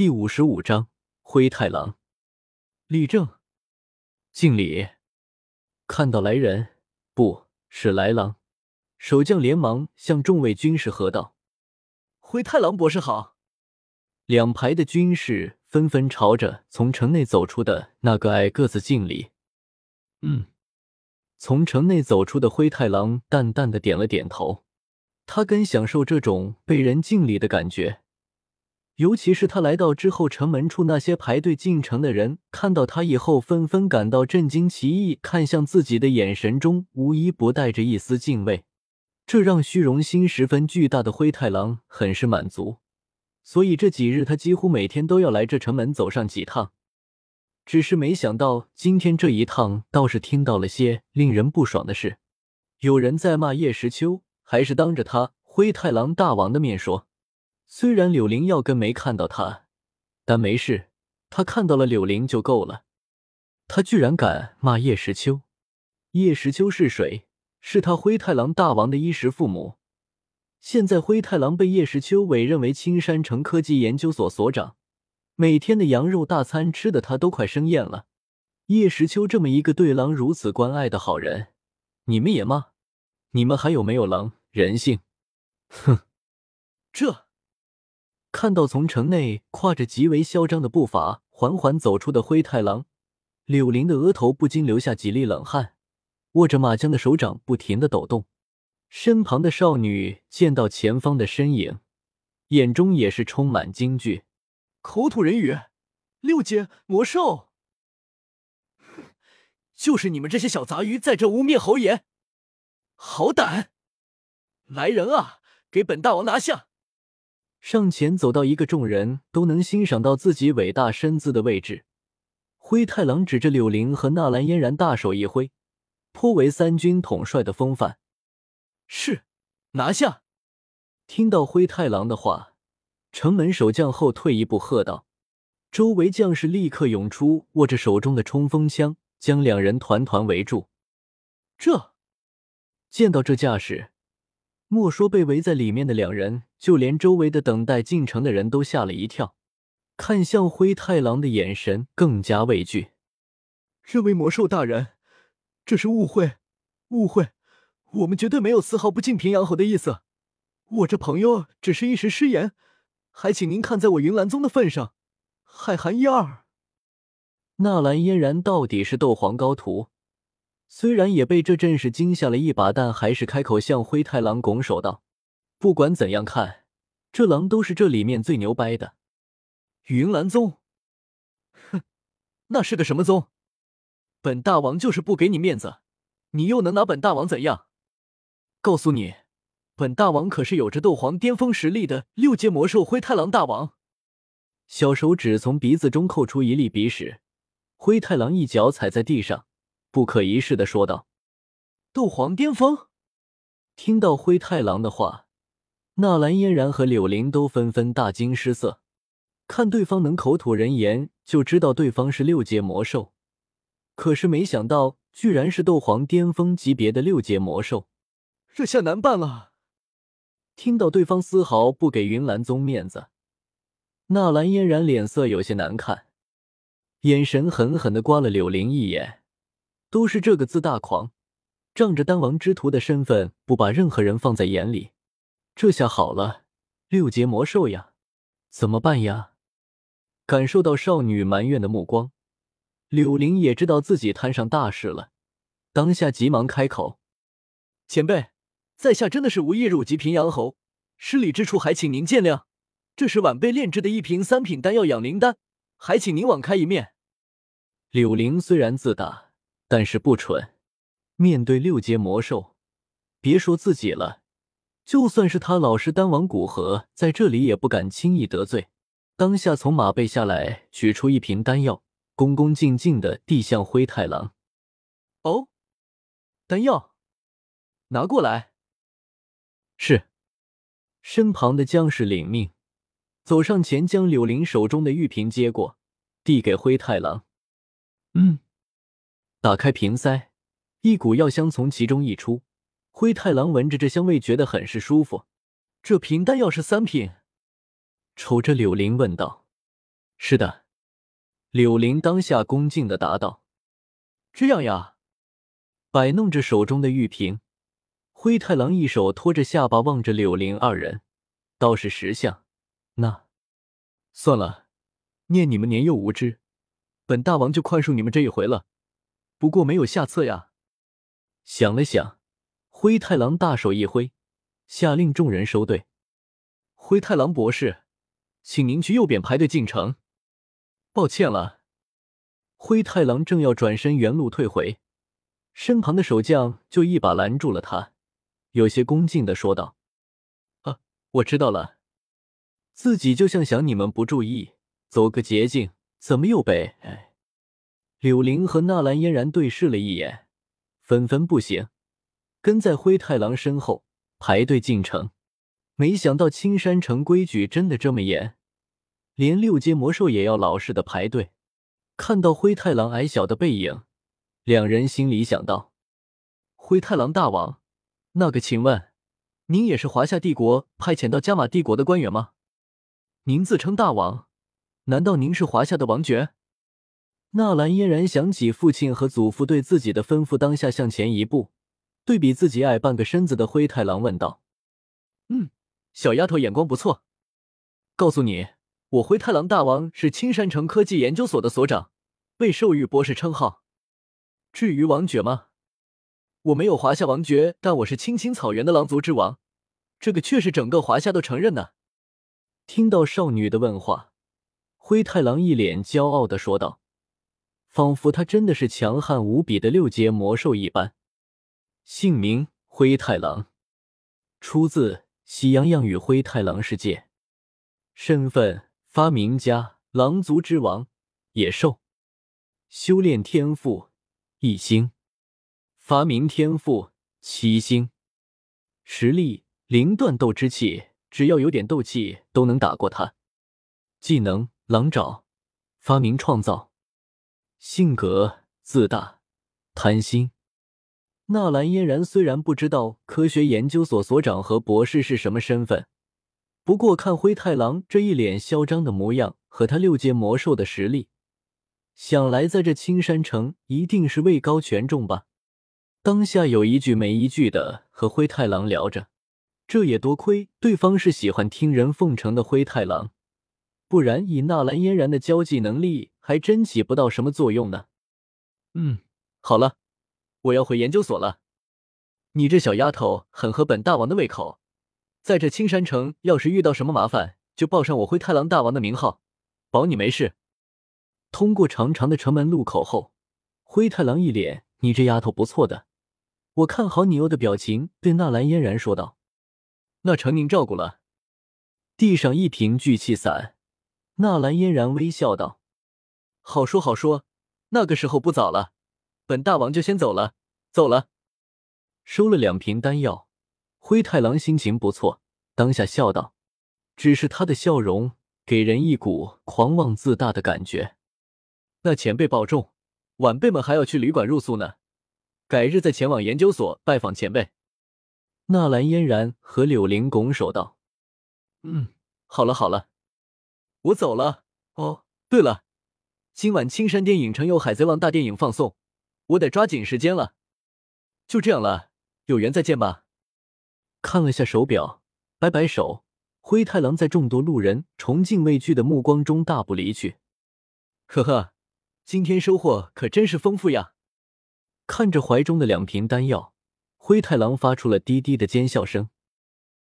第五十五章灰太狼。立正，敬礼。看到来人，不是来狼，守将连忙向众位军士喝道：“灰太狼博士好！”两排的军士纷纷朝着从城内走出的那个矮个子敬礼。嗯，从城内走出的灰太狼淡淡的点了点头，他更享受这种被人敬礼的感觉。尤其是他来到之后，城门处那些排队进城的人看到他以后，纷纷感到震惊奇异，看向自己的眼神中无一不带着一丝敬畏，这让虚荣心十分巨大的灰太狼很是满足。所以这几日他几乎每天都要来这城门走上几趟。只是没想到今天这一趟，倒是听到了些令人不爽的事。有人在骂叶时秋，还是当着他灰太狼大王的面说。虽然柳灵要跟没看到他，但没事，他看到了柳灵就够了。他居然敢骂叶时秋！叶时秋是谁？是他灰太狼大王的衣食父母。现在灰太狼被叶时秋委任为青山城科技研究所所长，每天的羊肉大餐吃的他都快生厌了。叶时秋这么一个对狼如此关爱的好人，你们也骂？你们还有没有狼人性？哼，这。看到从城内跨着极为嚣张的步伐缓缓走出的灰太狼，柳林的额头不禁流下几粒冷汗，握着马缰的手掌不停的抖动。身旁的少女见到前方的身影，眼中也是充满惊惧。口吐人语，六阶魔兽，就是你们这些小杂鱼在这污蔑侯爷，好胆！来人啊，给本大王拿下！上前走到一个众人都能欣赏到自己伟大身姿的位置，灰太狼指着柳灵和纳兰嫣然，大手一挥，颇为三军统帅的风范。是，拿下！听到灰太狼的话，城门守将后退一步，喝道：“周围将士立刻涌出，握着手中的冲锋枪，将两人团团围住。”这，见到这架势。莫说被围在里面的两人，就连周围的等待进城的人都吓了一跳，看向灰太狼的眼神更加畏惧。这位魔兽大人，这是误会，误会，我们绝对没有丝毫不敬平阳侯的意思。我这朋友只是一时失言，还请您看在我云岚宗的份上，海涵一二。纳兰嫣然到底是斗皇高徒。虽然也被这阵势惊吓了一把，但还是开口向灰太狼拱手道：“不管怎样看，这狼都是这里面最牛掰的。”云岚宗，哼，那是个什么宗？本大王就是不给你面子，你又能拿本大王怎样？告诉你，本大王可是有着斗皇巅峰实力的六阶魔兽灰太狼大王。小手指从鼻子中扣出一粒鼻屎，灰太狼一脚踩在地上。不可一世的说道：“斗皇巅峰。”听到灰太狼的话，纳兰嫣然和柳林都纷纷大惊失色。看对方能口吐人言，就知道对方是六阶魔兽。可是没想到，居然是斗皇巅峰级别的六阶魔兽，这下难办了。听到对方丝毫不给云岚宗面子，纳兰嫣然脸色有些难看，眼神狠狠的刮了柳林一眼。都是这个自大狂，仗着丹王之徒的身份，不把任何人放在眼里。这下好了，六阶魔兽呀，怎么办呀？感受到少女埋怨的目光，柳灵也知道自己摊上大事了，当下急忙开口：“前辈，在下真的是无意辱及平阳侯，失礼之处还请您见谅。这是晚辈炼制的一瓶三品丹药养灵丹，还请您网开一面。”柳灵虽然自大。但是不蠢，面对六阶魔兽，别说自己了，就算是他老师丹王古河在这里也不敢轻易得罪。当下从马背下来，取出一瓶丹药，恭恭敬敬的递向灰太狼。哦，丹药，拿过来。是。身旁的将士领命，走上前将柳林手中的玉瓶接过，递给灰太狼。嗯。打开瓶塞，一股药香从其中溢出。灰太狼闻着这香味，觉得很是舒服。这瓶丹药是三品？瞅着柳林问道。是的。柳林当下恭敬的答道：“这样呀。”摆弄着手中的玉瓶，灰太狼一手托着下巴望着柳林二人，倒是识相。那算了，念你们年幼无知，本大王就宽恕你们这一回了。不过没有下策呀。想了想，灰太狼大手一挥，下令众人收队。灰太狼博士，请您去右边排队进城。抱歉了。灰太狼正要转身原路退回，身旁的守将就一把拦住了他，有些恭敬的说道：“啊，我知道了。自己就像想你们不注意，走个捷径，怎么又被……”哎，柳灵和纳兰嫣然对视了一眼，纷纷不行，跟在灰太狼身后排队进城。没想到青山城规矩真的这么严。连六阶魔兽也要老实的排队。看到灰太狼矮小的背影，两人心里想到：“灰太狼大王，那个，请问，您也是华夏帝国派遣到加玛帝国的官员吗？您自称大王，难道您是华夏的王爵？”纳兰嫣然想起父亲和祖父对自己的吩咐，当下向前一步，对比自己矮半个身子的灰太狼问道：“嗯，小丫头眼光不错。告诉你。”我灰太狼大王是青山城科技研究所的所长，被授予博士称号。至于王爵吗？我没有华夏王爵，但我是青青草原的狼族之王，这个却是整个华夏都承认的。听到少女的问话，灰太狼一脸骄傲的说道，仿佛他真的是强悍无比的六阶魔兽一般。姓名：灰太狼，出自《喜羊羊与灰太狼世界》，身份。发明家，狼族之王，野兽，修炼天赋一星，发明天赋七星，实力零断斗之气，只要有点斗气都能打过他。技能狼爪，发明创造，性格自大贪心。纳兰嫣然虽然不知道科学研究所所长和博士是什么身份。不过，看灰太狼这一脸嚣张的模样和他六阶魔兽的实力，想来在这青山城一定是位高权重吧。当下有一句没一句的和灰太狼聊着，这也多亏对方是喜欢听人奉承的灰太狼，不然以纳兰嫣然的交际能力，还真起不到什么作用呢。嗯，好了，我要回研究所了。你这小丫头很合本大王的胃口。在这青山城，要是遇到什么麻烦，就报上我灰太狼大王的名号，保你没事。通过长长的城门路口后，灰太狼一脸“你这丫头不错的，我看好你哦”的表情，对纳兰嫣然说道：“那承您照顾了。”地上一瓶聚气散，纳兰嫣然微笑道：“好说好说，那个时候不早了，本大王就先走了，走了。”收了两瓶丹药。灰太狼心情不错，当下笑道：“只是他的笑容给人一股狂妄自大的感觉。”那前辈保重，晚辈们还要去旅馆入宿呢，改日再前往研究所拜访前辈。纳兰嫣然和柳玲拱手道：“嗯，好了好了，我走了。哦，对了，今晚青山电影城有《海贼王》大电影放送，我得抓紧时间了。就这样了，有缘再见吧。”看了下手表，摆摆手，灰太狼在众多路人崇敬畏惧的目光中大步离去。呵呵，今天收获可真是丰富呀！看着怀中的两瓶丹药，灰太狼发出了低低的尖笑声。